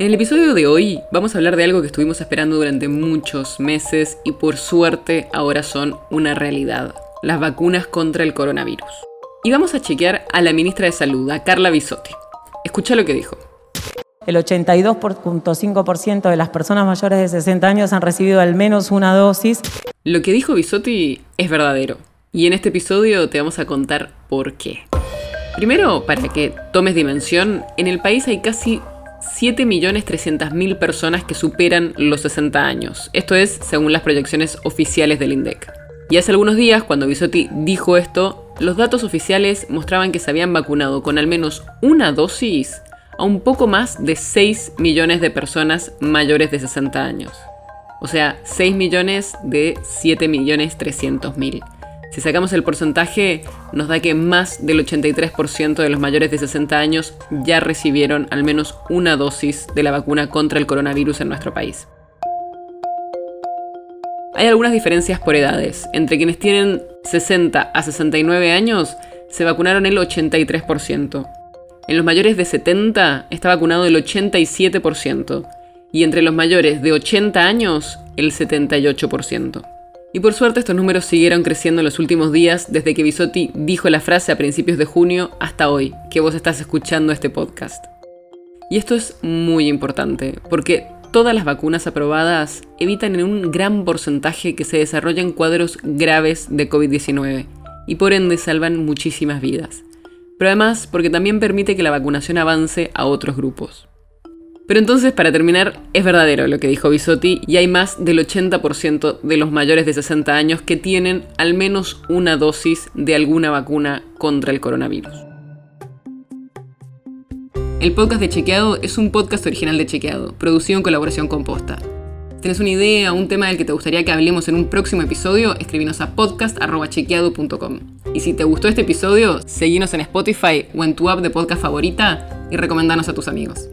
En el episodio de hoy vamos a hablar de algo que estuvimos esperando durante muchos meses y por suerte ahora son una realidad, las vacunas contra el coronavirus. Y vamos a chequear a la ministra de Salud, a Carla Bisotti. Escucha lo que dijo. El 82.5% de las personas mayores de 60 años han recibido al menos una dosis. Lo que dijo Bisotti es verdadero. Y en este episodio te vamos a contar por qué. Primero, para que tomes dimensión, en el país hay casi 7.300.000 personas que superan los 60 años. Esto es según las proyecciones oficiales del INDEC. Y hace algunos días, cuando Bisotti dijo esto, los datos oficiales mostraban que se habían vacunado con al menos una dosis a un poco más de 6 millones de personas mayores de 60 años. O sea, 6 millones de 7 millones 300 mil. Si sacamos el porcentaje, nos da que más del 83% de los mayores de 60 años ya recibieron al menos una dosis de la vacuna contra el coronavirus en nuestro país. Hay algunas diferencias por edades. Entre quienes tienen 60 a 69 años, se vacunaron el 83%. En los mayores de 70 está vacunado el 87%. Y entre los mayores de 80 años, el 78%. Y por suerte estos números siguieron creciendo en los últimos días desde que Bisotti dijo la frase a principios de junio hasta hoy, que vos estás escuchando este podcast. Y esto es muy importante, porque todas las vacunas aprobadas evitan en un gran porcentaje que se desarrollen cuadros graves de COVID-19 y por ende salvan muchísimas vidas. Pero además porque también permite que la vacunación avance a otros grupos. Pero entonces, para terminar, es verdadero lo que dijo Bisotti y hay más del 80% de los mayores de 60 años que tienen al menos una dosis de alguna vacuna contra el coronavirus. El podcast de Chequeado es un podcast original de Chequeado, producido en colaboración con Posta. Si tienes una idea o un tema del que te gustaría que hablemos en un próximo episodio, escribinos a podcast.chequeado.com. Y si te gustó este episodio, seguinos en Spotify o en tu app de podcast favorita y recomendanos a tus amigos.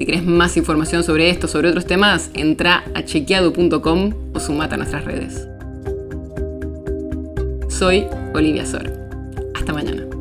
Si querés más información sobre esto, sobre otros temas, entra a chequeado.com o sumate a nuestras redes. Soy Olivia Sor. Hasta mañana.